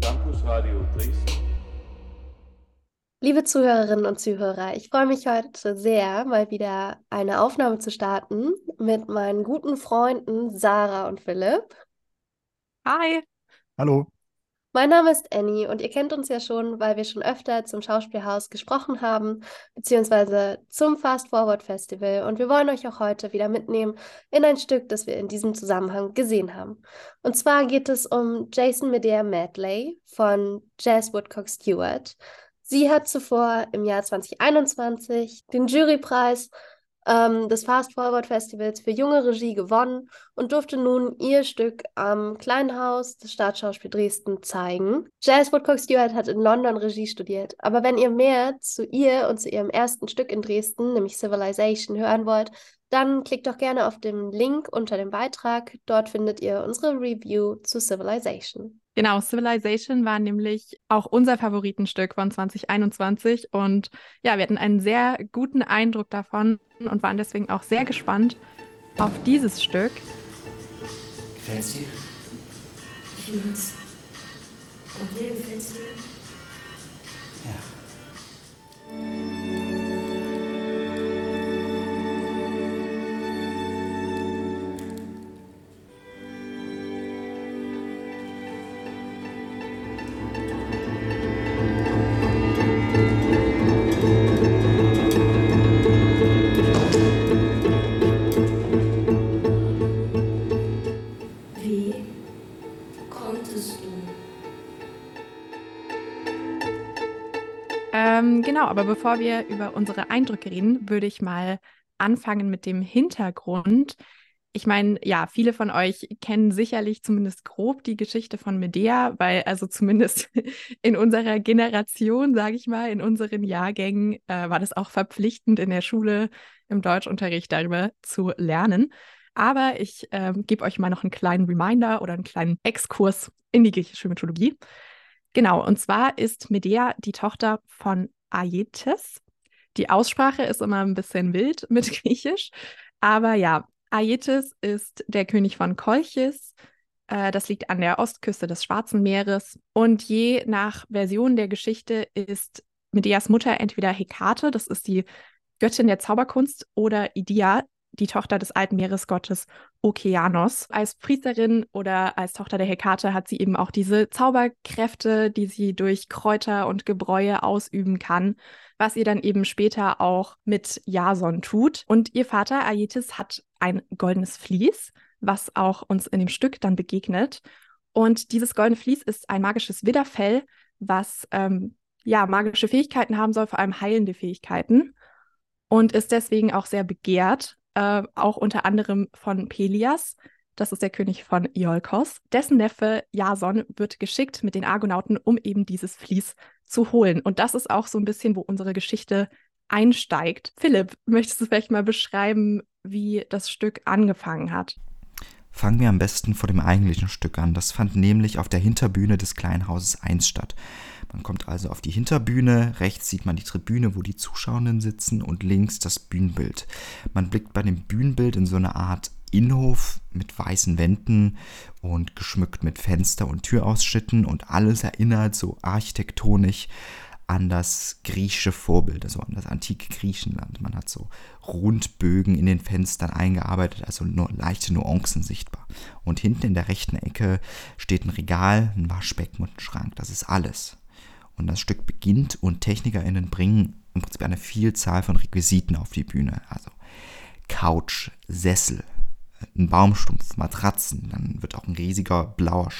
Campus Radio Dresden. Liebe Zuhörerinnen und Zuhörer, ich freue mich heute sehr, mal wieder eine Aufnahme zu starten mit meinen guten Freunden Sarah und Philipp. Hi. Hallo. Mein Name ist Annie und ihr kennt uns ja schon, weil wir schon öfter zum Schauspielhaus gesprochen haben, beziehungsweise zum Fast Forward Festival. Und wir wollen euch auch heute wieder mitnehmen in ein Stück, das wir in diesem Zusammenhang gesehen haben. Und zwar geht es um Jason Medea Medley von Jazz Woodcock Stewart. Sie hat zuvor im Jahr 2021 den Jurypreis ähm, des Fast Forward Festivals für junge Regie gewonnen und durfte nun ihr Stück am Kleinen Haus des Staatsschauspiel Dresden zeigen. Jazz Woodcock Stewart hat in London Regie studiert, aber wenn ihr mehr zu ihr und zu ihrem ersten Stück in Dresden, nämlich Civilization, hören wollt, dann klickt doch gerne auf den Link unter dem Beitrag. Dort findet ihr unsere Review zu Civilization. Genau, Civilization war nämlich auch unser Favoritenstück von 2021 und ja, wir hatten einen sehr guten Eindruck davon und waren deswegen auch sehr gespannt auf dieses Stück. Gefällt's dir? Ich lieb's. Und dir gefällt's dir? Ja. Genau, aber bevor wir über unsere Eindrücke reden, würde ich mal anfangen mit dem Hintergrund. Ich meine, ja, viele von euch kennen sicherlich zumindest grob die Geschichte von Medea, weil also zumindest in unserer Generation, sage ich mal, in unseren Jahrgängen äh, war das auch verpflichtend in der Schule im Deutschunterricht darüber zu lernen. Aber ich ähm, gebe euch mal noch einen kleinen Reminder oder einen kleinen Exkurs in die griechische Mythologie. Genau, und zwar ist Medea die Tochter von Aietes. Die Aussprache ist immer ein bisschen wild mit Griechisch, aber ja, Aietes ist der König von Kolchis. Äh, das liegt an der Ostküste des Schwarzen Meeres. Und je nach Version der Geschichte ist Medeas Mutter entweder Hekate, das ist die Göttin der Zauberkunst, oder Idia, die Tochter des alten Meeresgottes Okeanos. Als Priesterin oder als Tochter der Hekate hat sie eben auch diese Zauberkräfte, die sie durch Kräuter und Gebräue ausüben kann, was ihr dann eben später auch mit Jason tut. Und ihr Vater Aietes hat ein goldenes Vlies, was auch uns in dem Stück dann begegnet. Und dieses goldene Vlies ist ein magisches Widderfell, was ähm, ja magische Fähigkeiten haben soll, vor allem heilende Fähigkeiten. Und ist deswegen auch sehr begehrt äh, auch unter anderem von Pelias. Das ist der König von Iolkos. Dessen Neffe Jason wird geschickt mit den Argonauten, um eben dieses Vlies zu holen. Und das ist auch so ein bisschen, wo unsere Geschichte einsteigt. Philipp, möchtest du vielleicht mal beschreiben, wie das Stück angefangen hat? Fangen wir am besten vor dem eigentlichen Stück an. Das fand nämlich auf der Hinterbühne des kleinen Hauses 1 statt. Man kommt also auf die Hinterbühne, rechts sieht man die Tribüne, wo die Zuschauenden sitzen und links das Bühnenbild. Man blickt bei dem Bühnenbild in so eine Art Innenhof mit weißen Wänden und geschmückt mit Fenster- und Türausschnitten und alles erinnert so architektonisch an das griechische Vorbild, also an das antike Griechenland. Man hat so Rundbögen in den Fenstern eingearbeitet, also nur leichte Nuancen sichtbar. Und hinten in der rechten Ecke steht ein Regal, ein Waschbecken und ein Schrank. Das ist alles. Und das Stück beginnt und TechnikerInnen bringen im Prinzip eine Vielzahl von Requisiten auf die Bühne. Also Couch, Sessel, ein Baumstumpf, Matratzen, dann wird auch ein riesiger blauer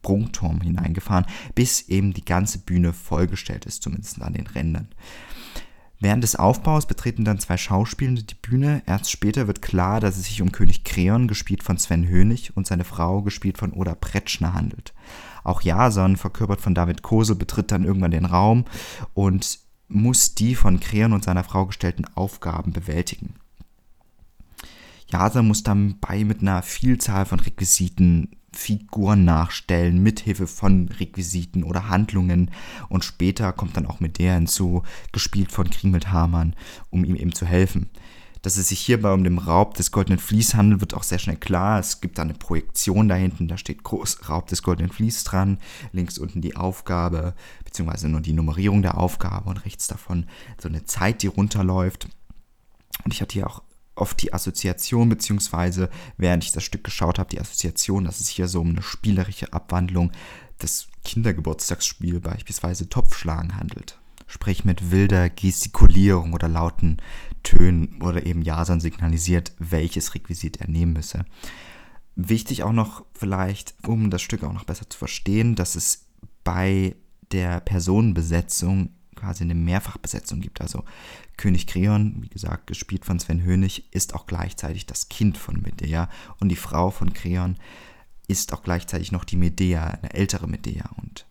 Sprungturm hineingefahren, bis eben die ganze Bühne vollgestellt ist, zumindest an den Rändern. Während des Aufbaus betreten dann zwei Schauspielende die Bühne. Erst später wird klar, dass es sich um König Kreon, gespielt von Sven Hönig, und seine Frau, gespielt von Oda Pretschner, handelt. Auch Jason, verkörpert von David Kosel, betritt dann irgendwann den Raum und muss die von Kreon und seiner Frau gestellten Aufgaben bewältigen. Jason muss dabei mit einer Vielzahl von Requisiten Figuren nachstellen, mithilfe von Requisiten oder Handlungen. Und später kommt dann auch mit der hinzu, gespielt von Kringelt Hamann, um ihm eben zu helfen. Dass es sich hierbei um den Raub des goldenen Vlies handelt, wird auch sehr schnell klar. Es gibt da eine Projektion da hinten, da steht groß Raub des goldenen Vlies dran. Links unten die Aufgabe, beziehungsweise nur die Nummerierung der Aufgabe und rechts davon so eine Zeit, die runterläuft. Und ich hatte hier auch oft die Assoziation, beziehungsweise während ich das Stück geschaut habe, die Assoziation, dass es hier so um eine spielerische Abwandlung des Kindergeburtstagsspiels, beispielsweise Topfschlagen, handelt. Sprich mit wilder Gestikulierung oder lauten Tönen oder eben Jason signalisiert, welches Requisit er nehmen müsse. Wichtig auch noch vielleicht, um das Stück auch noch besser zu verstehen, dass es bei der Personenbesetzung quasi eine Mehrfachbesetzung gibt. Also König Kreon, wie gesagt, gespielt von Sven Hönig, ist auch gleichzeitig das Kind von Medea und die Frau von Kreon ist auch gleichzeitig noch die Medea, eine ältere Medea. Und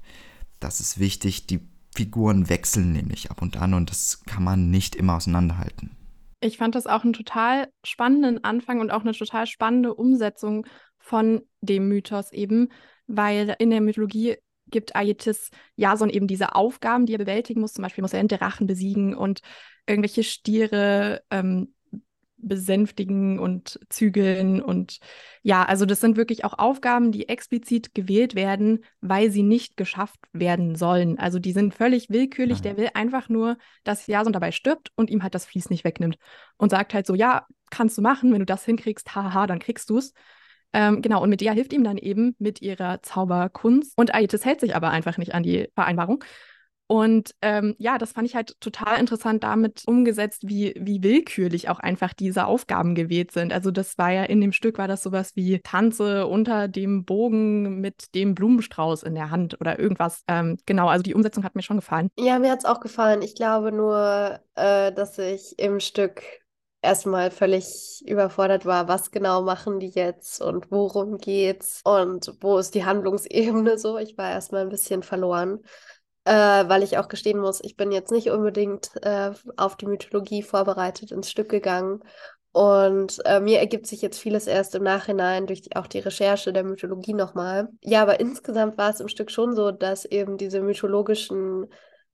das ist wichtig, die Figuren wechseln nämlich ab und an und das kann man nicht immer auseinanderhalten. Ich fand das auch einen total spannenden Anfang und auch eine total spannende Umsetzung von dem Mythos eben, weil in der Mythologie gibt Aietes Jason eben diese Aufgaben, die er bewältigen muss. Zum Beispiel muss er einen Drachen besiegen und irgendwelche Stiere ähm, besänftigen und zügeln. Und ja, also das sind wirklich auch Aufgaben, die explizit gewählt werden, weil sie nicht geschafft werden sollen. Also die sind völlig willkürlich. Der will einfach nur, dass Jason dabei stirbt und ihm halt das Fließ nicht wegnimmt. Und sagt halt so, ja, kannst du machen, wenn du das hinkriegst, haha, dann kriegst du es. Ähm, genau, und Medea hilft ihm dann eben mit ihrer Zauberkunst. Und Aetes hält sich aber einfach nicht an die Vereinbarung. Und ähm, ja, das fand ich halt total interessant damit umgesetzt, wie, wie willkürlich auch einfach diese Aufgaben gewählt sind. Also das war ja in dem Stück war das sowas wie Tanze unter dem Bogen mit dem Blumenstrauß in der Hand oder irgendwas. Ähm, genau, also die Umsetzung hat mir schon gefallen. Ja, mir hat es auch gefallen. Ich glaube nur, äh, dass ich im Stück erstmal völlig überfordert war, was genau machen die jetzt und worum geht's und wo ist die Handlungsebene so. Ich war erstmal ein bisschen verloren, äh, weil ich auch gestehen muss, ich bin jetzt nicht unbedingt äh, auf die Mythologie vorbereitet ins Stück gegangen. Und äh, mir ergibt sich jetzt vieles erst im Nachhinein durch die, auch die Recherche der Mythologie nochmal. Ja, aber insgesamt war es im Stück schon so, dass eben diese mythologischen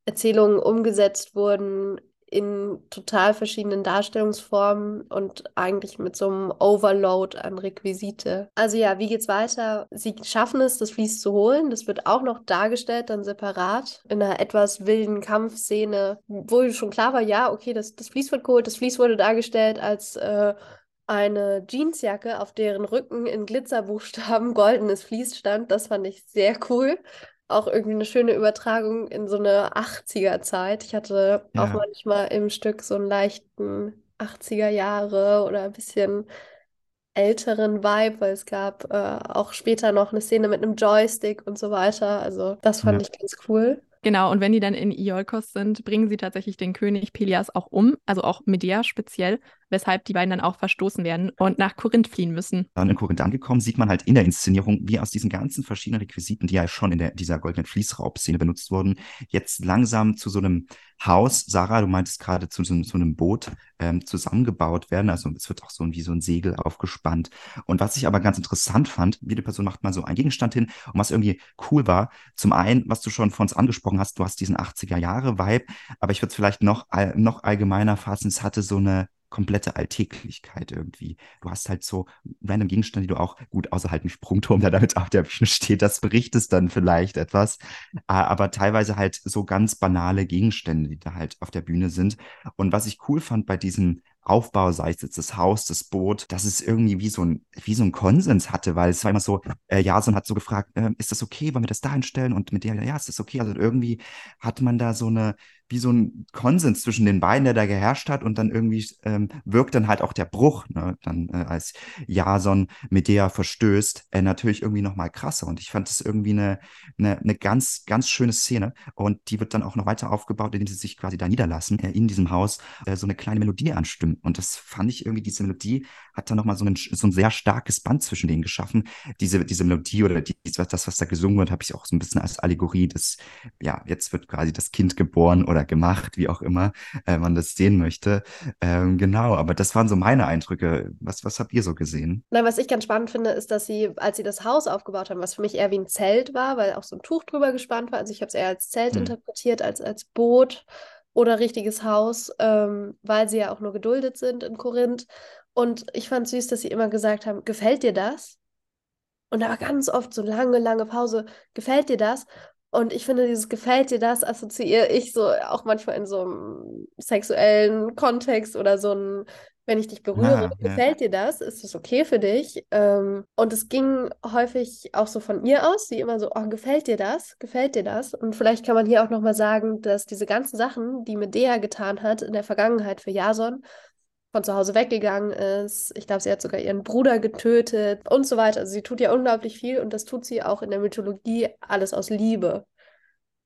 Erzählungen umgesetzt wurden in total verschiedenen Darstellungsformen und eigentlich mit so einem Overload an Requisite. Also ja, wie geht's weiter? Sie schaffen es, das Vlies zu holen. Das wird auch noch dargestellt, dann separat, in einer etwas wilden Kampfszene, wo schon klar war, ja, okay, das, das Vlies wird geholt. Das Vlies wurde dargestellt als äh, eine Jeansjacke, auf deren Rücken in Glitzerbuchstaben goldenes Vlies stand. Das fand ich sehr cool auch irgendwie eine schöne Übertragung in so eine 80er-Zeit. Ich hatte ja. auch manchmal im Stück so einen leichten 80er Jahre oder ein bisschen älteren Vibe, weil es gab äh, auch später noch eine Szene mit einem Joystick und so weiter. Also das fand ja. ich ganz cool. Genau, und wenn die dann in Iolkos sind, bringen sie tatsächlich den König Pelias auch um, also auch Medea speziell, weshalb die beiden dann auch verstoßen werden und nach Korinth fliehen müssen. Dann in Korinth angekommen, sieht man halt in der Inszenierung, wie aus diesen ganzen verschiedenen Requisiten, die ja schon in der, dieser goldenen Fließraubszene benutzt wurden, jetzt langsam zu so einem Haus, Sarah, du meintest gerade zu so, so einem Boot ähm, zusammengebaut werden. Also es wird auch so wie so ein Segel aufgespannt. Und was ich aber ganz interessant fand, jede Person macht mal so einen Gegenstand hin und was irgendwie cool war, zum einen, was du schon von uns angesprochen hast, du hast diesen 80er Jahre Vibe, aber ich würde es vielleicht noch, noch allgemeiner fassen, es hatte so eine komplette Alltäglichkeit irgendwie. Du hast halt so random Gegenstände, die du auch gut außer halt ein Sprungturm, der damit auf der Bühne steht, das berichtest dann vielleicht etwas, aber teilweise halt so ganz banale Gegenstände, die da halt auf der Bühne sind. Und was ich cool fand bei diesem Aufbau, sei es jetzt das Haus, das Boot, dass es irgendwie wie so ein, wie so ein Konsens hatte, weil es war immer so, äh, Jason hat so gefragt, äh, ist das okay, wollen wir das da hinstellen? Und mit der, ja, ist das okay? Also irgendwie hat man da so eine, wie so ein Konsens zwischen den beiden, der da geherrscht hat und dann irgendwie ähm, wirkt dann halt auch der Bruch, ne? dann äh, als Jason Medea verstößt, äh, natürlich irgendwie nochmal krasser. Und ich fand das irgendwie eine, eine, eine ganz, ganz schöne Szene. Und die wird dann auch noch weiter aufgebaut, indem sie sich quasi da niederlassen, äh, in diesem Haus äh, so eine kleine Melodie anstimmen. Und das fand ich irgendwie, diese Melodie hat dann nochmal so, ein, so ein sehr starkes Band zwischen denen geschaffen, diese, diese Melodie oder die, das, was da gesungen wird, habe ich auch so ein bisschen als Allegorie des, ja, jetzt wird quasi das Kind geboren oder gemacht, wie auch immer äh, man das sehen möchte. Ähm, genau, aber das waren so meine Eindrücke. Was, was habt ihr so gesehen? Nein, was ich ganz spannend finde, ist, dass sie, als sie das Haus aufgebaut haben, was für mich eher wie ein Zelt war, weil auch so ein Tuch drüber gespannt war, also ich habe es eher als Zelt hm. interpretiert, als als Boot. oder richtiges Haus, ähm, weil sie ja auch nur geduldet sind in Korinth. Und ich fand süß, dass sie immer gesagt haben, gefällt dir das? Und da war ganz oft so lange, lange Pause, gefällt dir das? Und ich finde, dieses gefällt dir das assoziiere ich so auch manchmal in so einem sexuellen Kontext oder so ein, wenn ich dich berühre, Ah, ja. gefällt dir das? Ist das okay für dich? Ähm, und es ging häufig auch so von ihr aus, die immer so, oh, gefällt dir das? Gefällt dir das? Und vielleicht kann man hier auch nochmal sagen, dass diese ganzen Sachen, die Medea getan hat in der Vergangenheit für Jason, von zu Hause weggegangen ist. Ich glaube, sie hat sogar ihren Bruder getötet und so weiter. Also sie tut ja unglaublich viel und das tut sie auch in der Mythologie alles aus Liebe.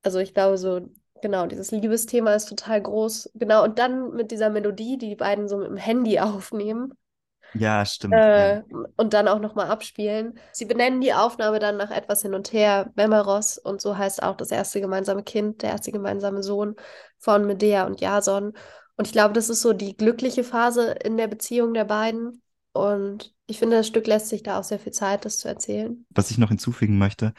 Also ich glaube so, genau, dieses Liebesthema ist total groß. Genau, und dann mit dieser Melodie, die die beiden so mit dem Handy aufnehmen Ja, stimmt. ja. äh, und dann auch nochmal abspielen. Sie benennen die Aufnahme dann nach etwas hin und her, Memeros, und so heißt auch das erste gemeinsame Kind, der erste gemeinsame Sohn von Medea und Jason. Und ich glaube, das ist so die glückliche Phase in der Beziehung der beiden. Und ich finde, das Stück lässt sich da auch sehr viel Zeit, das zu erzählen. Was ich noch hinzufügen möchte,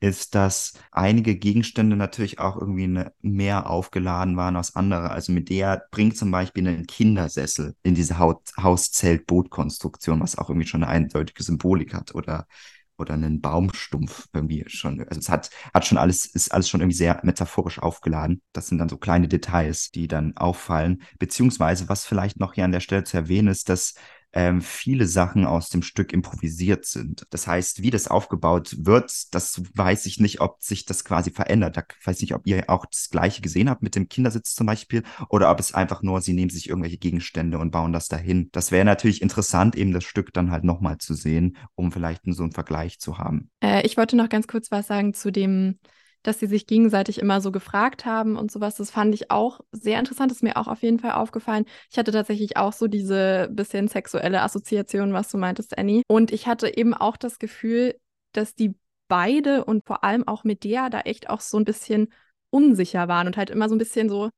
ist, dass einige Gegenstände natürlich auch irgendwie eine, mehr aufgeladen waren als andere. Also Medea bringt zum Beispiel einen Kindersessel in diese Haut, Hauszelt-Boot-Konstruktion, was auch irgendwie schon eine eindeutige Symbolik hat oder oder einen Baumstumpf irgendwie schon. Also es hat, hat schon alles, ist alles schon irgendwie sehr metaphorisch aufgeladen. Das sind dann so kleine Details, die dann auffallen. Beziehungsweise, was vielleicht noch hier an der Stelle zu erwähnen ist, dass ähm, viele Sachen aus dem Stück improvisiert sind. Das heißt, wie das aufgebaut wird, das weiß ich nicht, ob sich das quasi verändert. Da weiß ich nicht, ob ihr auch das Gleiche gesehen habt mit dem Kindersitz zum Beispiel oder ob es einfach nur, sie nehmen sich irgendwelche Gegenstände und bauen das dahin. Das wäre natürlich interessant, eben das Stück dann halt nochmal zu sehen, um vielleicht so einen Vergleich zu haben. Äh, ich wollte noch ganz kurz was sagen zu dem, dass sie sich gegenseitig immer so gefragt haben und sowas. Das fand ich auch sehr interessant. Das ist mir auch auf jeden Fall aufgefallen. Ich hatte tatsächlich auch so diese bisschen sexuelle Assoziation, was du meintest, Annie. Und ich hatte eben auch das Gefühl, dass die beide und vor allem auch Medea da echt auch so ein bisschen unsicher waren und halt immer so ein bisschen so,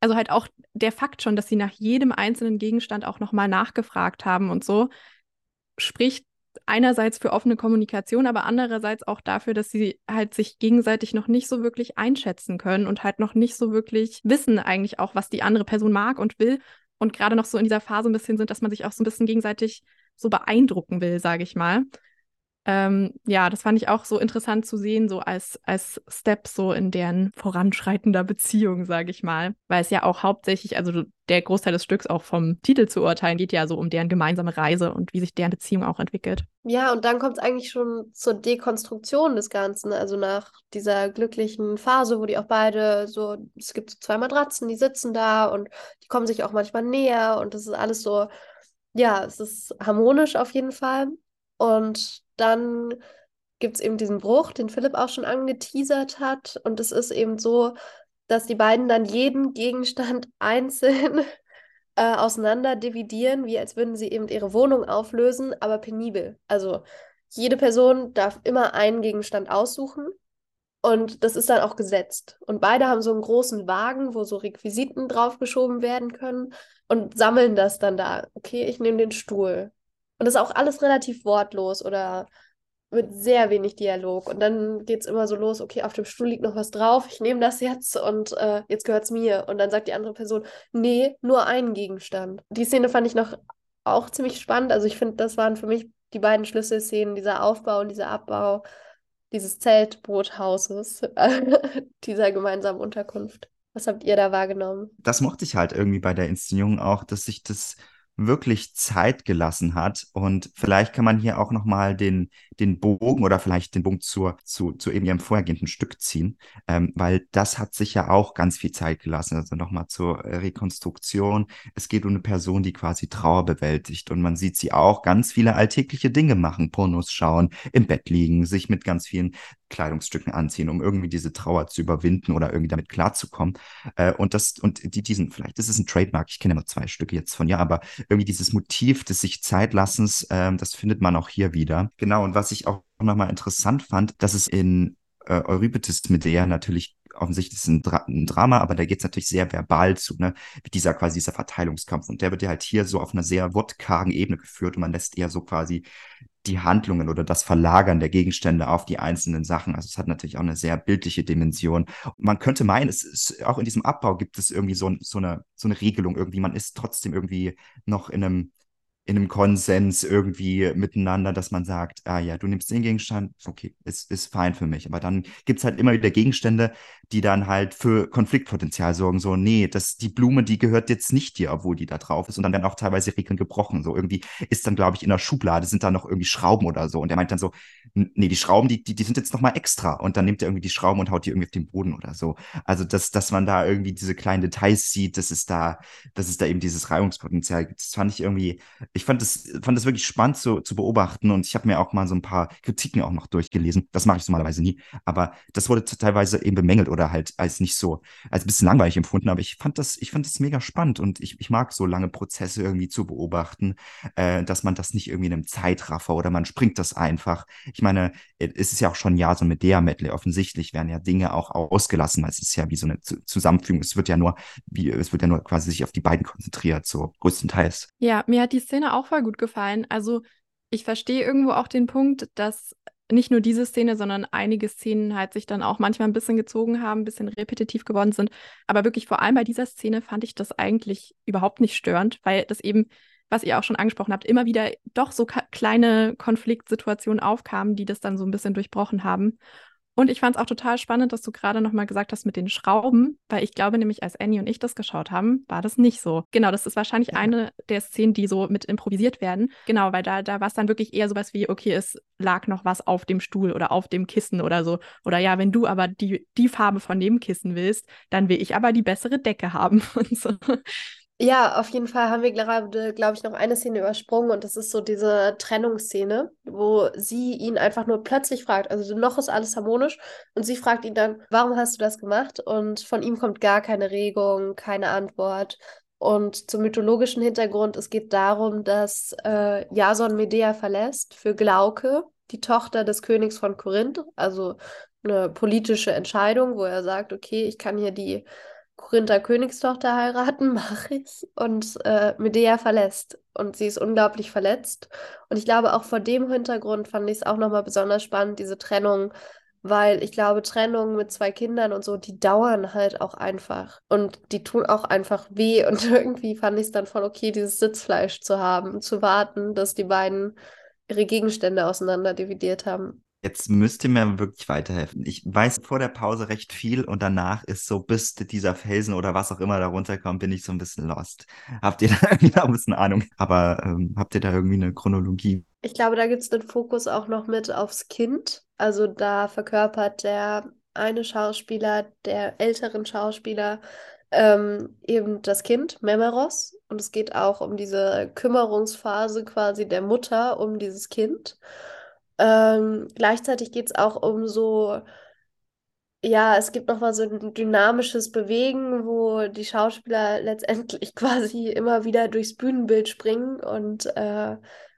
also halt auch der Fakt schon, dass sie nach jedem einzelnen Gegenstand auch nochmal nachgefragt haben und so, spricht einerseits für offene Kommunikation, aber andererseits auch dafür, dass sie halt sich gegenseitig noch nicht so wirklich einschätzen können und halt noch nicht so wirklich wissen eigentlich auch, was die andere Person mag und will und gerade noch so in dieser Phase ein bisschen sind, dass man sich auch so ein bisschen gegenseitig so beeindrucken will, sage ich mal. Ähm, ja, das fand ich auch so interessant zu sehen, so als, als Step so in deren voranschreitender Beziehung, sage ich mal. Weil es ja auch hauptsächlich, also der Großteil des Stücks auch vom Titel zu urteilen, geht ja so um deren gemeinsame Reise und wie sich deren Beziehung auch entwickelt. Ja, und dann kommt es eigentlich schon zur Dekonstruktion des Ganzen. Also nach dieser glücklichen Phase, wo die auch beide so, es gibt so zwei Matratzen, die sitzen da und die kommen sich auch manchmal näher und das ist alles so, ja, es ist harmonisch auf jeden Fall. Und dann gibt es eben diesen Bruch, den Philipp auch schon angeteasert hat. Und es ist eben so, dass die beiden dann jeden Gegenstand einzeln äh, auseinander dividieren, wie als würden sie eben ihre Wohnung auflösen, aber penibel. Also jede Person darf immer einen Gegenstand aussuchen. Und das ist dann auch gesetzt. Und beide haben so einen großen Wagen, wo so Requisiten draufgeschoben werden können und sammeln das dann da. Okay, ich nehme den Stuhl. Und das ist auch alles relativ wortlos oder mit sehr wenig Dialog. Und dann geht es immer so los, okay, auf dem Stuhl liegt noch was drauf, ich nehme das jetzt und äh, jetzt gehört es mir. Und dann sagt die andere Person, nee, nur einen Gegenstand. Die Szene fand ich noch auch ziemlich spannend. Also ich finde, das waren für mich die beiden Schlüsselszenen, dieser Aufbau und dieser Abbau dieses Zeltboothauses, dieser gemeinsamen Unterkunft. Was habt ihr da wahrgenommen? Das mochte ich halt irgendwie bei der Inszenierung auch, dass sich das wirklich Zeit gelassen hat. Und vielleicht kann man hier auch nochmal den, den Bogen oder vielleicht den Bogen zur, zu, zu eben ihrem vorhergehenden Stück ziehen, ähm, weil das hat sich ja auch ganz viel Zeit gelassen. Also nochmal zur Rekonstruktion. Es geht um eine Person, die quasi Trauer bewältigt und man sieht sie auch ganz viele alltägliche Dinge machen, Pornos schauen, im Bett liegen, sich mit ganz vielen Kleidungsstücken anziehen, um irgendwie diese Trauer zu überwinden oder irgendwie damit klarzukommen. Äh, und das, und die, diesen, vielleicht ist es ein Trademark, ich kenne nur zwei Stücke jetzt von ihr, aber irgendwie dieses Motiv des sich Zeitlassens, äh, das findet man auch hier wieder. Genau, und was ich auch nochmal interessant fand, dass es in äh, Euripides Medea natürlich offensichtlich ist ein, Dra ein Drama, aber da geht es natürlich sehr verbal zu, ne? Dieser quasi dieser Verteilungskampf. Und der wird ja halt hier so auf einer sehr wortkargen Ebene geführt und man lässt eher so quasi die Handlungen oder das Verlagern der Gegenstände auf die einzelnen Sachen. Also es hat natürlich auch eine sehr bildliche Dimension. Man könnte meinen, es ist, auch in diesem Abbau gibt es irgendwie so, so, eine, so eine Regelung irgendwie. Man ist trotzdem irgendwie noch in einem in einem Konsens irgendwie miteinander, dass man sagt, ah ja, du nimmst den Gegenstand, okay, ist, ist fein für mich. Aber dann gibt es halt immer wieder Gegenstände, die dann halt für Konfliktpotenzial sorgen. So, nee, das, die Blume, die gehört jetzt nicht dir, obwohl die da drauf ist. Und dann werden auch teilweise Regeln gebrochen. So irgendwie ist dann, glaube ich, in der Schublade sind da noch irgendwie Schrauben oder so. Und er meint dann so, nee, die Schrauben, die, die, die sind jetzt nochmal extra. Und dann nimmt er irgendwie die Schrauben und haut die irgendwie auf den Boden oder so. Also, dass, dass man da irgendwie diese kleinen Details sieht, dass es da, dass es da eben dieses Reibungspotenzial gibt. Das fand ich irgendwie, ich fand das, fand das wirklich spannend zu, zu beobachten und ich habe mir auch mal so ein paar Kritiken auch noch durchgelesen. Das mache ich normalerweise nie, aber das wurde teilweise eben bemängelt oder halt als nicht so, als ein bisschen langweilig empfunden. Aber ich fand das, ich fand das mega spannend und ich, ich mag so lange Prozesse irgendwie zu beobachten, äh, dass man das nicht irgendwie in einem Zeitraffer oder man springt das einfach. Ich meine, es ist ja auch schon ein Jahr so mit der Medley. Offensichtlich werden ja Dinge auch ausgelassen, weil es ist ja wie so eine Zusammenfügung. Es wird ja nur, wie, es wird ja nur quasi sich auf die beiden konzentriert, so größtenteils. Ja, mir hat die Szene auch voll gut gefallen. Also ich verstehe irgendwo auch den Punkt, dass nicht nur diese Szene, sondern einige Szenen halt sich dann auch manchmal ein bisschen gezogen haben, ein bisschen repetitiv geworden sind. Aber wirklich vor allem bei dieser Szene fand ich das eigentlich überhaupt nicht störend, weil das eben, was ihr auch schon angesprochen habt, immer wieder doch so kleine Konfliktsituationen aufkamen, die das dann so ein bisschen durchbrochen haben. Und ich fand es auch total spannend, dass du gerade nochmal gesagt hast mit den Schrauben, weil ich glaube nämlich, als Annie und ich das geschaut haben, war das nicht so. Genau, das ist wahrscheinlich ja. eine der Szenen, die so mit improvisiert werden. Genau, weil da, da war es dann wirklich eher sowas wie, okay, es lag noch was auf dem Stuhl oder auf dem Kissen oder so. Oder ja, wenn du aber die, die Farbe von dem Kissen willst, dann will ich aber die bessere Decke haben und so. Ja, auf jeden Fall haben wir gerade, glaube ich, noch eine Szene übersprungen und das ist so diese Trennungsszene, wo sie ihn einfach nur plötzlich fragt, also noch ist alles harmonisch und sie fragt ihn dann, warum hast du das gemacht? Und von ihm kommt gar keine Regung, keine Antwort. Und zum mythologischen Hintergrund, es geht darum, dass äh, Jason Medea verlässt für Glauke, die Tochter des Königs von Korinth, also eine politische Entscheidung, wo er sagt, okay, ich kann hier die Korinther Königstochter heiraten, mache ich. Und äh, Medea verlässt. Und sie ist unglaublich verletzt. Und ich glaube, auch vor dem Hintergrund fand ich es auch nochmal besonders spannend, diese Trennung, weil ich glaube, Trennungen mit zwei Kindern und so, die dauern halt auch einfach. Und die tun auch einfach weh. Und irgendwie fand ich es dann voll okay, dieses Sitzfleisch zu haben, zu warten, dass die beiden ihre Gegenstände auseinander dividiert haben. Jetzt müsst ihr mir wirklich weiterhelfen. Ich weiß vor der Pause recht viel und danach ist so, bis dieser Felsen oder was auch immer da runterkommt, bin ich so ein bisschen lost. Habt ihr da irgendwie ein bisschen Ahnung? Aber ähm, habt ihr da irgendwie eine Chronologie? Ich glaube, da gibt es den Fokus auch noch mit aufs Kind. Also da verkörpert der eine Schauspieler, der älteren Schauspieler, ähm, eben das Kind, Memeros. Und es geht auch um diese Kümmerungsphase quasi der Mutter um dieses Kind. Ähm, gleichzeitig geht es auch um so, ja, es gibt nochmal so ein dynamisches Bewegen, wo die Schauspieler letztendlich quasi immer wieder durchs Bühnenbild springen und äh,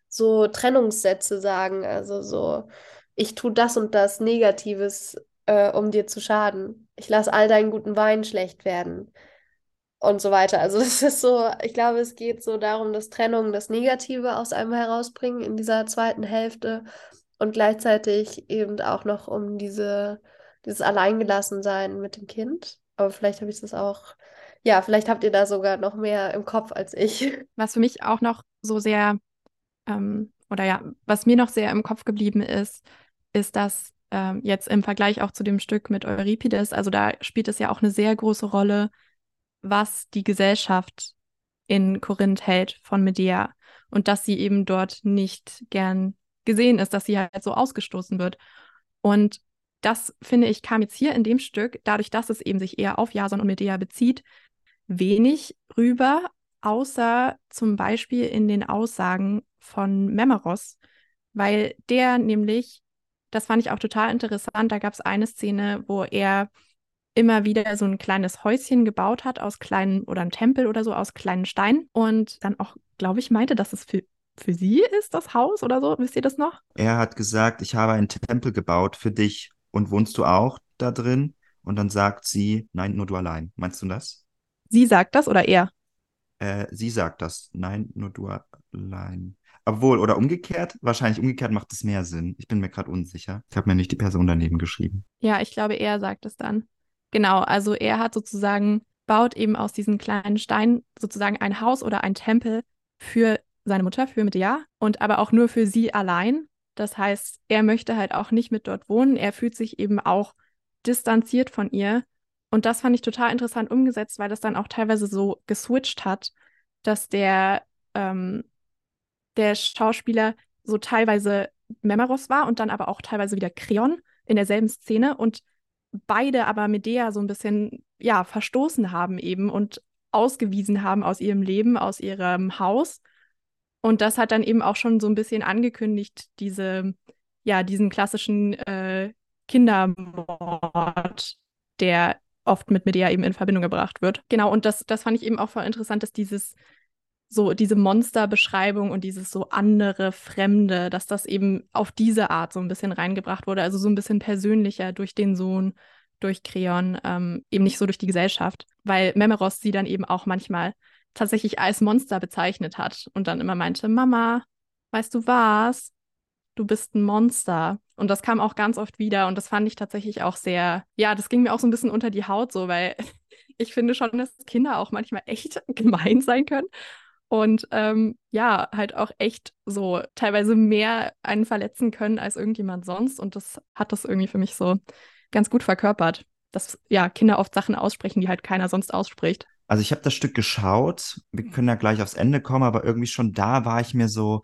so Trennungssätze sagen. Also so, ich tue das und das Negatives, äh, um dir zu schaden. Ich lasse all deinen guten Wein schlecht werden. Und so weiter. Also das ist so, ich glaube, es geht so darum, dass Trennung das Negative aus einem herausbringen in dieser zweiten Hälfte und gleichzeitig eben auch noch um diese, dieses Alleingelassensein mit dem Kind. Aber vielleicht habe ich das auch, ja, vielleicht habt ihr da sogar noch mehr im Kopf als ich. Was für mich auch noch so sehr, ähm, oder ja, was mir noch sehr im Kopf geblieben ist, ist, dass ähm, jetzt im Vergleich auch zu dem Stück mit Euripides, also da spielt es ja auch eine sehr große Rolle, was die Gesellschaft in Korinth hält von Medea und dass sie eben dort nicht gern gesehen ist, dass sie halt so ausgestoßen wird. Und das, finde ich, kam jetzt hier in dem Stück, dadurch, dass es eben sich eher auf Jason und Medea bezieht, wenig rüber, außer zum Beispiel in den Aussagen von Memeros, weil der nämlich, das fand ich auch total interessant, da gab es eine Szene, wo er immer wieder so ein kleines Häuschen gebaut hat aus kleinen oder ein Tempel oder so aus kleinen Steinen und dann auch, glaube ich, meinte, dass es für für sie ist, das Haus oder so? Wisst ihr das noch? Er hat gesagt, ich habe einen Tempel gebaut für dich und wohnst du auch da drin? Und dann sagt sie, nein, nur du allein. Meinst du das? Sie sagt das oder er? Äh, sie sagt das, nein, nur du allein. Obwohl, oder umgekehrt, wahrscheinlich umgekehrt macht es mehr Sinn. Ich bin mir gerade unsicher. Ich habe mir nicht die Person daneben geschrieben. Ja, ich glaube, er sagt es dann. Genau, also er hat sozusagen, baut eben aus diesen kleinen Steinen sozusagen ein Haus oder ein Tempel für seine Mutter, für Medea und aber auch nur für sie allein. Das heißt, er möchte halt auch nicht mit dort wohnen. Er fühlt sich eben auch distanziert von ihr. Und das fand ich total interessant umgesetzt, weil das dann auch teilweise so geswitcht hat, dass der, ähm, der Schauspieler so teilweise Memeros war und dann aber auch teilweise wieder Creon in derselben Szene und beide aber Medea so ein bisschen, ja, verstoßen haben eben und ausgewiesen haben aus ihrem Leben, aus ihrem Haus. Und das hat dann eben auch schon so ein bisschen angekündigt, diese, ja, diesen klassischen äh, Kindermord, der oft mit Medea eben in Verbindung gebracht wird. Genau, und das, das fand ich eben auch voll interessant, dass dieses so diese Monsterbeschreibung und dieses so andere, fremde, dass das eben auf diese Art so ein bisschen reingebracht wurde, also so ein bisschen persönlicher durch den Sohn, durch Creon, ähm, eben nicht so durch die Gesellschaft, weil Memeros sie dann eben auch manchmal tatsächlich als Monster bezeichnet hat und dann immer meinte, Mama, weißt du was? Du bist ein Monster. Und das kam auch ganz oft wieder und das fand ich tatsächlich auch sehr, ja, das ging mir auch so ein bisschen unter die Haut so, weil ich finde schon, dass Kinder auch manchmal echt gemein sein können und ähm, ja, halt auch echt so teilweise mehr einen verletzen können als irgendjemand sonst. Und das hat das irgendwie für mich so ganz gut verkörpert, dass ja Kinder oft Sachen aussprechen, die halt keiner sonst ausspricht. Also ich habe das Stück geschaut, wir können ja gleich aufs Ende kommen, aber irgendwie schon da war ich mir so,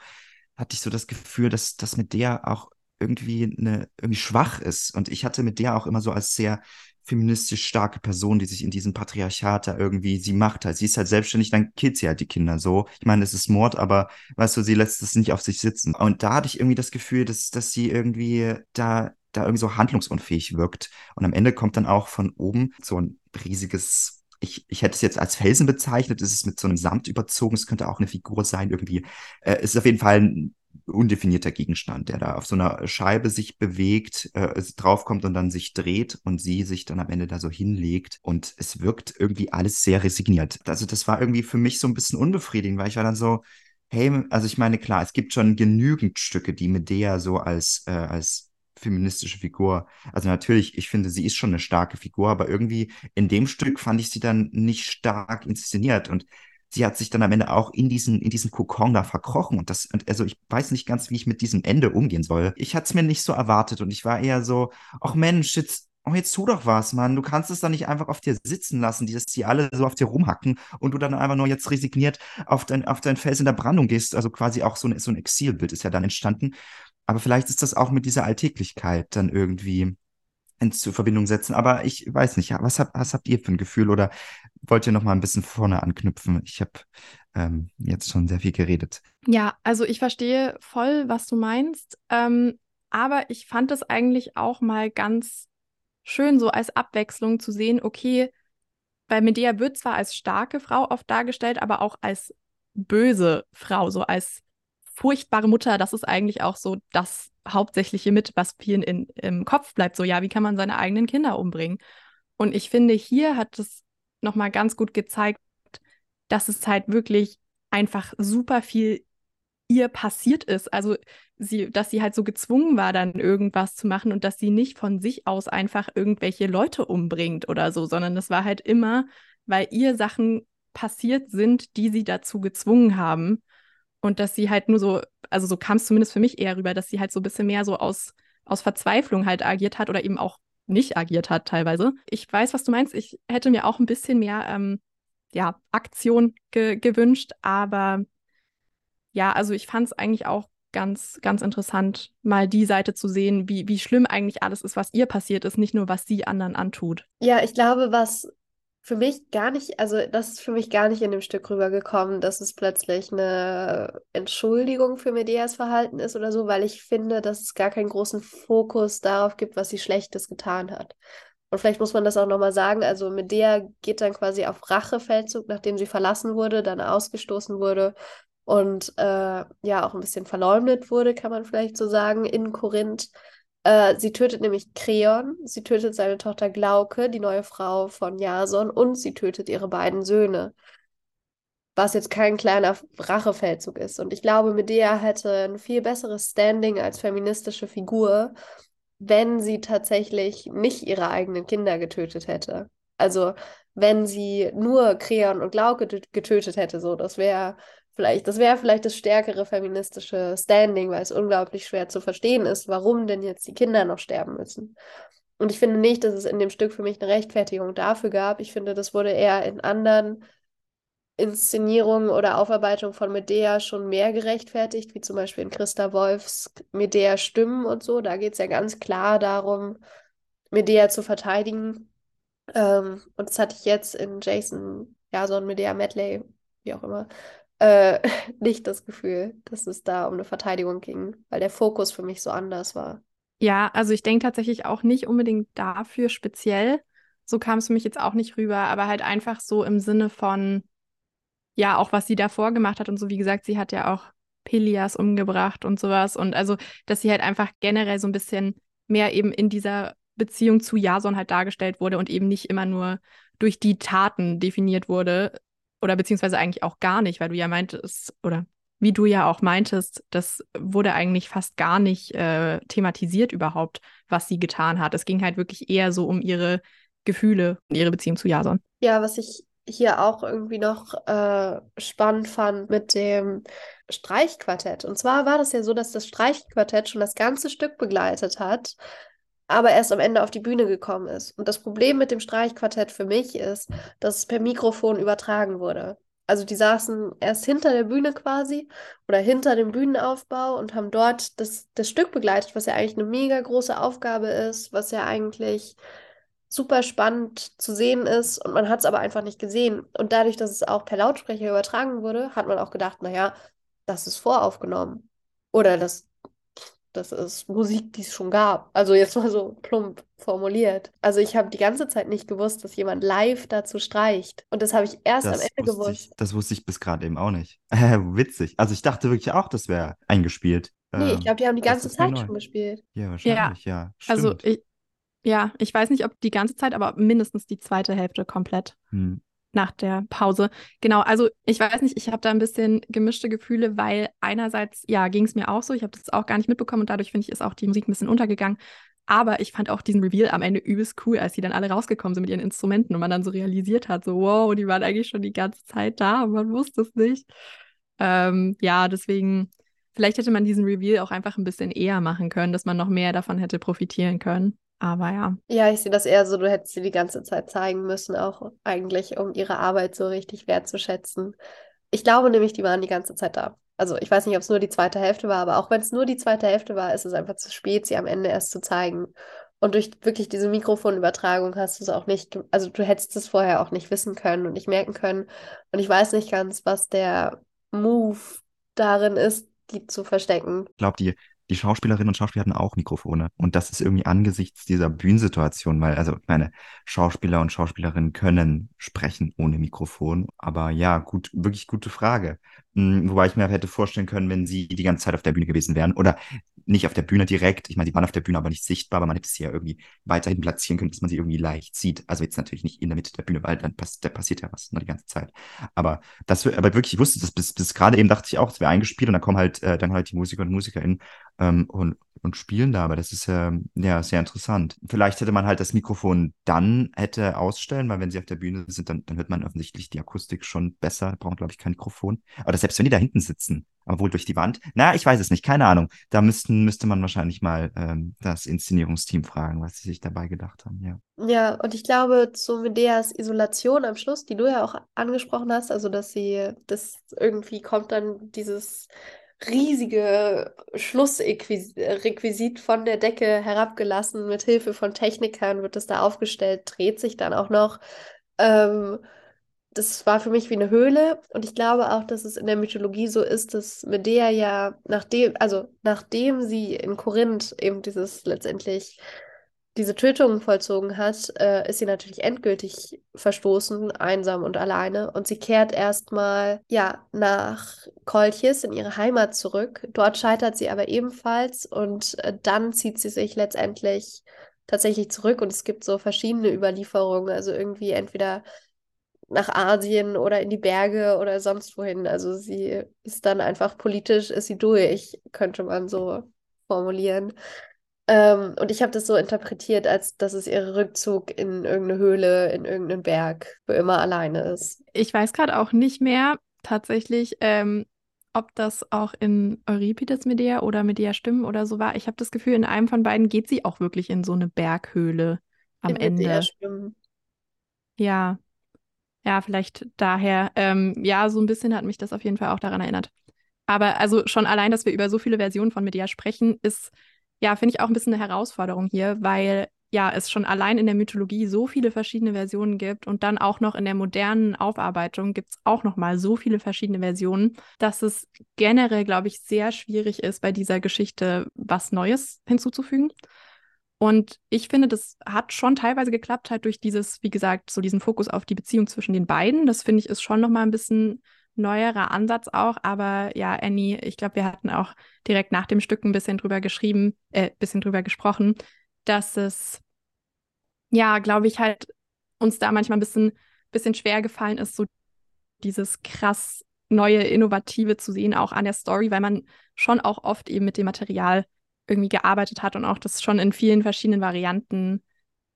hatte ich so das Gefühl, dass das mit der auch irgendwie eine irgendwie schwach ist. Und ich hatte mit der auch immer so als sehr feministisch starke Person, die sich in diesem Patriarchat da irgendwie, sie macht halt, sie ist halt selbstständig, dann killt sie halt die Kinder so. Ich meine, es ist Mord, aber weißt du, sie lässt es nicht auf sich sitzen. Und da hatte ich irgendwie das Gefühl, dass, dass sie irgendwie da, da irgendwie so handlungsunfähig wirkt. Und am Ende kommt dann auch von oben so ein riesiges ich, ich hätte es jetzt als Felsen bezeichnet, es ist mit so einem Samt überzogen, es könnte auch eine Figur sein, irgendwie. Äh, es ist auf jeden Fall ein undefinierter Gegenstand, der da auf so einer Scheibe sich bewegt, äh, draufkommt und dann sich dreht und sie sich dann am Ende da so hinlegt und es wirkt irgendwie alles sehr resigniert. Also das war irgendwie für mich so ein bisschen unbefriedigend, weil ich war dann so, hey, also ich meine, klar, es gibt schon genügend Stücke, die Medea so als, äh, als feministische Figur. Also natürlich, ich finde, sie ist schon eine starke Figur, aber irgendwie in dem Stück fand ich sie dann nicht stark inszeniert und sie hat sich dann am Ende auch in diesen, in diesen Kokon da verkrochen und das, und also ich weiß nicht ganz, wie ich mit diesem Ende umgehen soll. Ich hatte es mir nicht so erwartet und ich war eher so, ach Mensch, jetzt oh, jetzt tu doch was, Mann. Du kannst es dann nicht einfach auf dir sitzen lassen, dass die alle so auf dir rumhacken und du dann einfach nur jetzt resigniert auf dein, auf dein Fels in der Brandung gehst. Also quasi auch so ein, so ein Exilbild ist ja dann entstanden. Aber vielleicht ist das auch mit dieser Alltäglichkeit dann irgendwie in Verbindung setzen. Aber ich weiß nicht, was, hab, was habt ihr für ein Gefühl oder wollt ihr noch mal ein bisschen vorne anknüpfen? Ich habe ähm, jetzt schon sehr viel geredet. Ja, also ich verstehe voll, was du meinst. Ähm, aber ich fand es eigentlich auch mal ganz schön, so als Abwechslung zu sehen, okay, bei Medea wird zwar als starke Frau oft dargestellt, aber auch als böse Frau, so als furchtbare Mutter, das ist eigentlich auch so das Hauptsächliche mit, was vielen in, im Kopf bleibt. So, ja, wie kann man seine eigenen Kinder umbringen? Und ich finde, hier hat es nochmal ganz gut gezeigt, dass es halt wirklich einfach super viel ihr passiert ist. Also sie, dass sie halt so gezwungen war, dann irgendwas zu machen und dass sie nicht von sich aus einfach irgendwelche Leute umbringt oder so, sondern das war halt immer, weil ihr Sachen passiert sind, die sie dazu gezwungen haben. Und dass sie halt nur so, also so kam es zumindest für mich eher rüber, dass sie halt so ein bisschen mehr so aus, aus Verzweiflung halt agiert hat oder eben auch nicht agiert hat teilweise. Ich weiß, was du meinst. Ich hätte mir auch ein bisschen mehr ähm, ja, Aktion ge gewünscht, aber ja, also ich fand es eigentlich auch ganz, ganz interessant, mal die Seite zu sehen, wie, wie schlimm eigentlich alles ist, was ihr passiert ist, nicht nur, was sie anderen antut. Ja, ich glaube, was für mich gar nicht, also das ist für mich gar nicht in dem Stück rübergekommen, dass es plötzlich eine Entschuldigung für Medeas Verhalten ist oder so, weil ich finde, dass es gar keinen großen Fokus darauf gibt, was sie Schlechtes getan hat. Und vielleicht muss man das auch nochmal sagen, also Medea geht dann quasi auf Rachefeldzug, nachdem sie verlassen wurde, dann ausgestoßen wurde und äh, ja auch ein bisschen verleumdet wurde, kann man vielleicht so sagen, in Korinth. Äh, sie tötet nämlich Kreon, sie tötet seine Tochter Glauke, die neue Frau von Jason, und sie tötet ihre beiden Söhne. was jetzt kein kleiner Rachefeldzug ist. Und ich glaube, Medea hätte ein viel besseres Standing als feministische Figur, wenn sie tatsächlich nicht ihre eigenen Kinder getötet hätte. Also wenn sie nur Kreon und Glauke getötet hätte, so, das wäre vielleicht, das wäre vielleicht das stärkere feministische Standing, weil es unglaublich schwer zu verstehen ist, warum denn jetzt die Kinder noch sterben müssen. Und ich finde nicht, dass es in dem Stück für mich eine Rechtfertigung dafür gab. Ich finde, das wurde eher in anderen Inszenierungen oder Aufarbeitungen von Medea schon mehr gerechtfertigt, wie zum Beispiel in Christa Wolfs Medea Stimmen und so. Da geht es ja ganz klar darum, Medea zu verteidigen. Ähm, und das hatte ich jetzt in Jason, ja, so ein Medea Medley, wie auch immer, äh, nicht das Gefühl, dass es da um eine Verteidigung ging, weil der Fokus für mich so anders war. Ja, also ich denke tatsächlich auch nicht unbedingt dafür speziell. So kam es für mich jetzt auch nicht rüber, aber halt einfach so im Sinne von, ja, auch was sie davor gemacht hat und so, wie gesagt, sie hat ja auch Pelias umgebracht und sowas. Und also, dass sie halt einfach generell so ein bisschen mehr eben in dieser Beziehung zu Jason halt dargestellt wurde und eben nicht immer nur durch die Taten definiert wurde. Oder beziehungsweise eigentlich auch gar nicht, weil du ja meintest, oder wie du ja auch meintest, das wurde eigentlich fast gar nicht äh, thematisiert überhaupt, was sie getan hat. Es ging halt wirklich eher so um ihre Gefühle und ihre Beziehung zu Jason. Ja, was ich hier auch irgendwie noch äh, spannend fand mit dem Streichquartett. Und zwar war das ja so, dass das Streichquartett schon das ganze Stück begleitet hat, aber erst am Ende auf die Bühne gekommen ist. Und das Problem mit dem Streichquartett für mich ist, dass es per Mikrofon übertragen wurde also die saßen erst hinter der Bühne quasi oder hinter dem Bühnenaufbau und haben dort das, das Stück begleitet, was ja eigentlich eine mega große Aufgabe ist, was ja eigentlich super spannend zu sehen ist und man hat es aber einfach nicht gesehen. Und dadurch, dass es auch per Lautsprecher übertragen wurde, hat man auch gedacht, naja, das ist voraufgenommen. Oder das das ist Musik, die es schon gab. Also jetzt mal so plump formuliert. Also ich habe die ganze Zeit nicht gewusst, dass jemand live dazu streicht. Und das habe ich erst das am Ende gewusst. Ich, das wusste ich bis gerade eben auch nicht. Äh, witzig. Also ich dachte wirklich auch, das wäre eingespielt. Nee, ich ähm, glaube, die haben die ganze Zeit neu. schon gespielt. Ja, wahrscheinlich, ja. ja also ich, ja, ich weiß nicht, ob die ganze Zeit, aber mindestens die zweite Hälfte komplett. Hm nach der Pause. Genau, also ich weiß nicht, ich habe da ein bisschen gemischte Gefühle, weil einerseits, ja, ging es mir auch so, ich habe das auch gar nicht mitbekommen und dadurch finde ich, ist auch die Musik ein bisschen untergegangen. Aber ich fand auch diesen Reveal am Ende übelst cool, als die dann alle rausgekommen sind mit ihren Instrumenten und man dann so realisiert hat, so wow, die waren eigentlich schon die ganze Zeit da und man wusste es nicht. Ähm, ja, deswegen, vielleicht hätte man diesen Reveal auch einfach ein bisschen eher machen können, dass man noch mehr davon hätte profitieren können. Aber ja. Ja, ich sehe das eher so, du hättest sie die ganze Zeit zeigen müssen, auch eigentlich, um ihre Arbeit so richtig wertzuschätzen. Ich glaube nämlich, die waren die ganze Zeit da. Also ich weiß nicht, ob es nur die zweite Hälfte war, aber auch wenn es nur die zweite Hälfte war, ist es einfach zu spät, sie am Ende erst zu zeigen. Und durch wirklich diese Mikrofonübertragung hast du es auch nicht, also du hättest es vorher auch nicht wissen können und nicht merken können. Und ich weiß nicht ganz, was der Move darin ist, die zu verstecken. Ich glaube, die die Schauspielerinnen und Schauspieler hatten auch Mikrofone. Und das ist irgendwie angesichts dieser Bühnensituation, weil, also meine Schauspieler und Schauspielerinnen können sprechen ohne Mikrofon. Aber ja, gut, wirklich gute Frage. Hm, wobei ich mir hätte vorstellen können, wenn sie die ganze Zeit auf der Bühne gewesen wären. Oder nicht auf der Bühne direkt. Ich meine, die waren auf der Bühne, aber nicht sichtbar, aber man hätte sie ja irgendwie weiterhin platzieren können, dass man sie irgendwie leicht sieht. Also jetzt natürlich nicht in der Mitte der Bühne, weil dann pass da passiert ja was ne, die ganze Zeit. Aber das, aber wirklich, ich wusste das bis, bis gerade eben dachte ich auch, es wäre eingespielt und dann kommen halt, äh, dann halt die Musiker und MusikerInnen ähm, und, und spielen da. Aber das ist äh, ja sehr interessant. Vielleicht hätte man halt das Mikrofon dann hätte ausstellen, weil wenn sie auf der Bühne sind, dann, dann hört man offensichtlich die Akustik schon besser. Brauchen, glaube ich, kein Mikrofon. Aber selbst wenn die da hinten sitzen, aber wohl durch die Wand. Na, ich weiß es nicht, keine Ahnung. Da müssten, müsste man wahrscheinlich mal ähm, das Inszenierungsteam fragen, was sie sich dabei gedacht haben, ja. Ja, und ich glaube, zu Medeas Isolation am Schluss, die du ja auch angesprochen hast, also dass sie, das irgendwie kommt dann dieses riesige Schlussrequisit von der Decke herabgelassen, mit Hilfe von Technikern wird es da aufgestellt, dreht sich dann auch noch. Ähm, das war für mich wie eine Höhle und ich glaube auch, dass es in der Mythologie so ist, dass Medea ja nachdem, also nachdem sie in Korinth eben dieses letztendlich diese Tötungen vollzogen hat, äh, ist sie natürlich endgültig verstoßen, einsam und alleine. Und sie kehrt erstmal ja nach Kolchis in ihre Heimat zurück. Dort scheitert sie aber ebenfalls und äh, dann zieht sie sich letztendlich tatsächlich zurück und es gibt so verschiedene Überlieferungen. Also irgendwie entweder nach Asien oder in die Berge oder sonst wohin. Also sie ist dann einfach politisch, ist sie durch, könnte man so formulieren. Ähm, und ich habe das so interpretiert, als dass es ihr Rückzug in irgendeine Höhle, in irgendeinen Berg für immer alleine ist. Ich weiß gerade auch nicht mehr tatsächlich, ähm, ob das auch in Euripides Medea oder Medea Stimmen oder so war. Ich habe das Gefühl, in einem von beiden geht sie auch wirklich in so eine Berghöhle am in Ende. Medea Stimmen. Ja, ja, vielleicht daher. Ähm, ja, so ein bisschen hat mich das auf jeden Fall auch daran erinnert. Aber also schon allein, dass wir über so viele Versionen von Medea sprechen, ist, ja, finde ich auch ein bisschen eine Herausforderung hier, weil ja, es schon allein in der Mythologie so viele verschiedene Versionen gibt und dann auch noch in der modernen Aufarbeitung gibt es auch noch mal so viele verschiedene Versionen, dass es generell, glaube ich, sehr schwierig ist, bei dieser Geschichte was Neues hinzuzufügen. Und ich finde, das hat schon teilweise geklappt, halt durch dieses, wie gesagt, so diesen Fokus auf die Beziehung zwischen den beiden. Das finde ich ist schon noch mal ein bisschen neuerer Ansatz auch. Aber ja, Annie, ich glaube, wir hatten auch direkt nach dem Stück ein bisschen drüber geschrieben, äh, bisschen drüber gesprochen, dass es, ja, glaube ich, halt uns da manchmal ein bisschen, bisschen schwer gefallen ist, so dieses krass neue, innovative zu sehen, auch an der Story, weil man schon auch oft eben mit dem Material irgendwie gearbeitet hat und auch das schon in vielen verschiedenen Varianten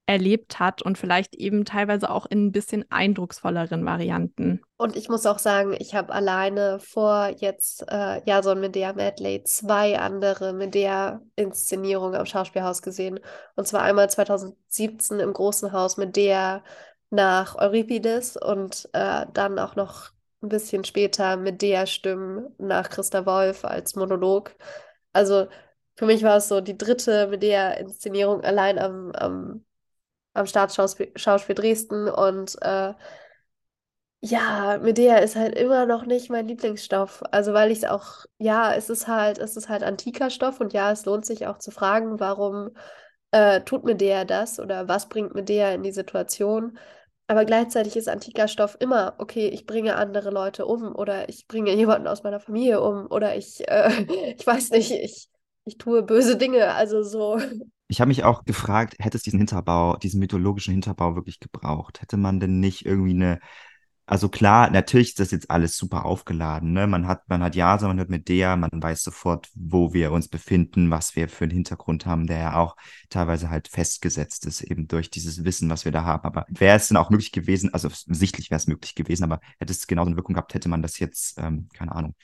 erlebt hat und vielleicht eben teilweise auch in ein bisschen eindrucksvolleren Varianten. Und ich muss auch sagen, ich habe alleine vor jetzt äh, Jason Medea Medley zwei andere Medea-Inszenierungen am Schauspielhaus gesehen. Und zwar einmal 2017 im Großen Haus Medea nach Euripides und äh, dann auch noch ein bisschen später Medea-Stimmen nach Christa Wolf als Monolog. Also für mich war es so die dritte Medea-Inszenierung allein am, am am Staatsschauspiel Dresden und äh, ja, Medea ist halt immer noch nicht mein Lieblingsstoff. Also weil ich es auch, ja, es ist halt, es ist halt antiker Stoff und ja, es lohnt sich auch zu fragen, warum äh, tut Medea das oder was bringt Medea in die Situation. Aber gleichzeitig ist antiker Stoff immer, okay, ich bringe andere Leute um oder ich bringe jemanden aus meiner Familie um oder ich, äh, ich weiß nicht, ich, ich tue böse Dinge. Also so, Ich habe mich auch gefragt, hätte es diesen Hinterbau, diesen mythologischen Hinterbau wirklich gebraucht? Hätte man denn nicht irgendwie eine also klar, natürlich ist das jetzt alles super aufgeladen. Ne? Man hat, man hat Jasa, man hört mit der, man weiß sofort, wo wir uns befinden, was wir für einen Hintergrund haben, der ja auch teilweise halt festgesetzt ist, eben durch dieses Wissen, was wir da haben. Aber wäre es denn auch möglich gewesen, also sichtlich wäre es möglich gewesen, aber hätte es genauso eine Wirkung gehabt, hätte man das jetzt, ähm, keine Ahnung,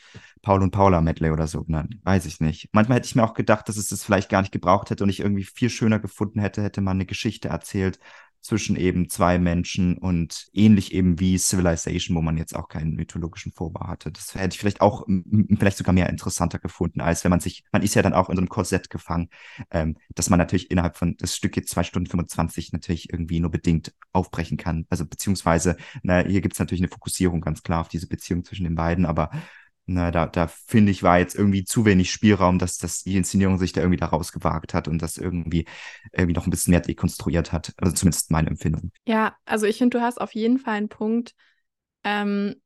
Paul und Paula Medley oder so genannt. Weiß ich nicht. Manchmal hätte ich mir auch gedacht, dass es das vielleicht gar nicht gebraucht hätte und ich irgendwie viel schöner gefunden hätte, hätte man eine Geschichte erzählt, zwischen eben zwei Menschen und ähnlich eben wie Civilization, wo man jetzt auch keinen mythologischen Vorbau hatte. Das hätte ich vielleicht auch vielleicht sogar mehr interessanter gefunden, als wenn man sich, man ist ja dann auch in so einem Korsett gefangen, ähm, dass man natürlich innerhalb von, das Stück jetzt zwei Stunden 25 natürlich irgendwie nur bedingt aufbrechen kann. Also beziehungsweise, na, hier gibt es natürlich eine Fokussierung ganz klar auf diese Beziehung zwischen den beiden, aber na, da, da finde ich, war jetzt irgendwie zu wenig Spielraum, dass, dass die Inszenierung sich da irgendwie da rausgewagt hat und das irgendwie, irgendwie noch ein bisschen mehr dekonstruiert hat. Also zumindest meine Empfindung. Ja, also ich finde, du hast auf jeden Fall einen Punkt, ähm,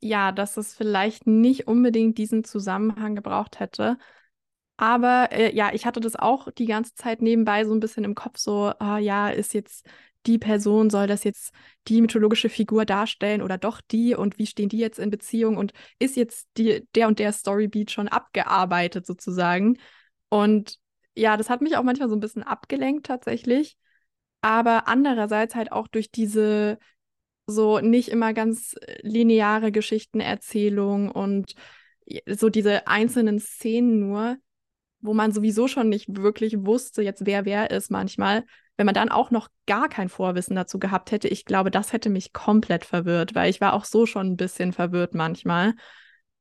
ja, dass es vielleicht nicht unbedingt diesen Zusammenhang gebraucht hätte. Aber äh, ja, ich hatte das auch die ganze Zeit nebenbei so ein bisschen im Kopf, so, ah, ja, ist jetzt die Person soll das jetzt die mythologische Figur darstellen oder doch die und wie stehen die jetzt in Beziehung und ist jetzt die, der und der Storybeat schon abgearbeitet sozusagen. Und ja, das hat mich auch manchmal so ein bisschen abgelenkt tatsächlich. Aber andererseits halt auch durch diese so nicht immer ganz lineare Geschichtenerzählung und so diese einzelnen Szenen nur, wo man sowieso schon nicht wirklich wusste, jetzt wer wer ist manchmal, wenn man dann auch noch gar kein Vorwissen dazu gehabt hätte, ich glaube, das hätte mich komplett verwirrt, weil ich war auch so schon ein bisschen verwirrt manchmal.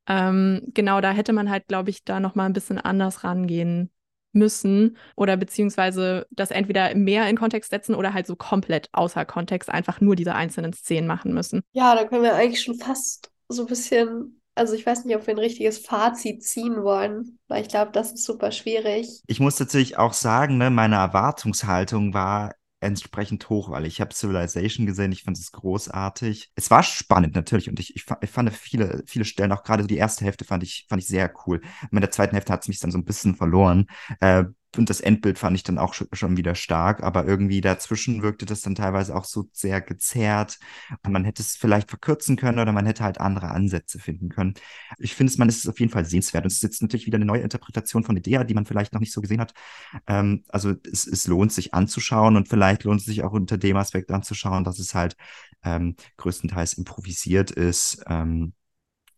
Ähm, genau, da hätte man halt, glaube ich, da noch mal ein bisschen anders rangehen müssen oder beziehungsweise das entweder mehr in Kontext setzen oder halt so komplett außer Kontext einfach nur diese einzelnen Szenen machen müssen. Ja, da können wir eigentlich schon fast so ein bisschen also ich weiß nicht, ob wir ein richtiges Fazit ziehen wollen, weil ich glaube, das ist super schwierig. Ich muss natürlich auch sagen, ne, meine Erwartungshaltung war entsprechend hoch, weil ich habe Civilization gesehen, ich fand es großartig. Es war spannend natürlich und ich, ich, ich fand viele, viele Stellen, auch gerade die erste Hälfte fand ich, fand ich sehr cool. In der zweiten Hälfte hat es mich dann so ein bisschen verloren. Äh, und das Endbild fand ich dann auch schon wieder stark, aber irgendwie dazwischen wirkte das dann teilweise auch so sehr gezerrt. Man hätte es vielleicht verkürzen können oder man hätte halt andere Ansätze finden können. Ich finde es, man ist es auf jeden Fall sehenswert. Und es ist jetzt natürlich wieder eine neue Interpretation von Idea, die man vielleicht noch nicht so gesehen hat. Ähm, also es, es lohnt sich anzuschauen und vielleicht lohnt es sich auch unter dem Aspekt anzuschauen, dass es halt ähm, größtenteils improvisiert ist. Ähm,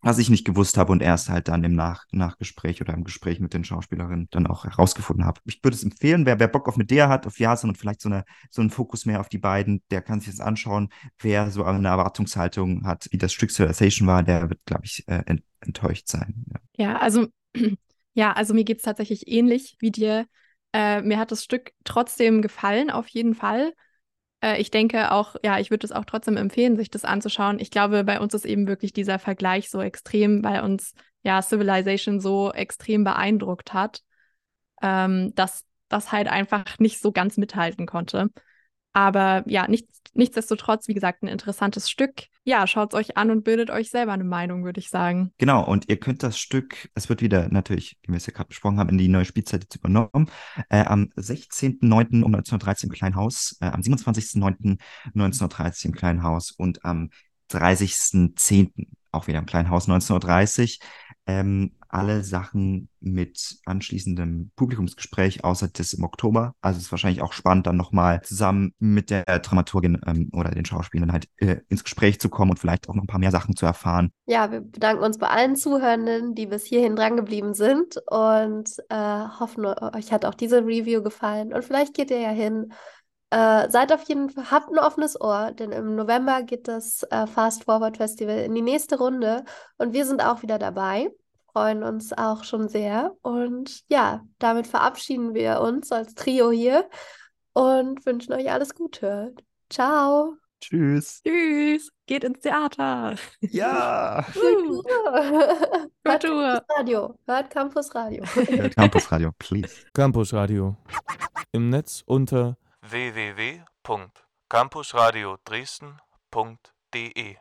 was ich nicht gewusst habe und erst halt dann im Nach Nachgespräch oder im Gespräch mit den Schauspielerinnen dann auch herausgefunden habe. Ich würde es empfehlen, wer, wer Bock auf Medea hat, auf Jason und vielleicht so, eine, so einen Fokus mehr auf die beiden, der kann sich das anschauen. Wer so eine Erwartungshaltung hat, wie das Stück Civilization war, der wird, glaube ich, äh, ent enttäuscht sein. Ja, ja also, ja, also mir geht es tatsächlich ähnlich wie dir. Äh, mir hat das Stück trotzdem gefallen, auf jeden Fall. Äh, ich denke auch, ja, ich würde es auch trotzdem empfehlen, sich das anzuschauen. Ich glaube, bei uns ist eben wirklich dieser Vergleich so extrem, weil uns ja Civilization so extrem beeindruckt hat, ähm, dass das halt einfach nicht so ganz mithalten konnte. Aber ja, nichts, nichtsdestotrotz, wie gesagt, ein interessantes Stück. Ja, schaut es euch an und bildet euch selber eine Meinung, würde ich sagen. Genau, und ihr könnt das Stück, es wird wieder natürlich, wie wir es ja gerade besprochen haben, in die neue Spielzeit jetzt übernommen. Äh, am 16.09. um 1913 im Kleinen Haus, äh, am 27.09.1913 im Kleinen Haus und am 30.10. auch wieder im Kleinen Haus 19.30 Uhr. Ähm, alle Sachen mit anschließendem Publikumsgespräch, außer das im Oktober. Also es ist wahrscheinlich auch spannend, dann nochmal zusammen mit der Dramaturgin ähm, oder den Schauspielern halt äh, ins Gespräch zu kommen und vielleicht auch noch ein paar mehr Sachen zu erfahren. Ja, wir bedanken uns bei allen Zuhörenden, die bis hierhin drangeblieben sind und äh, hoffen, euch hat auch diese Review gefallen. Und vielleicht geht ihr ja hin. Äh, seid auf jeden Fall, habt ein offenes Ohr, denn im November geht das äh, Fast Forward Festival in die nächste Runde und wir sind auch wieder dabei freuen uns auch schon sehr. Und ja, damit verabschieden wir uns als Trio hier und wünschen euch alles Gute. Ciao. Tschüss. Tschüss. Geht ins Theater. Ja. Hört Campus Radio. Hört Campus Radio. Hört Campus Radio, please. Campus Radio. Im Netz unter www.campusradio Dresden.de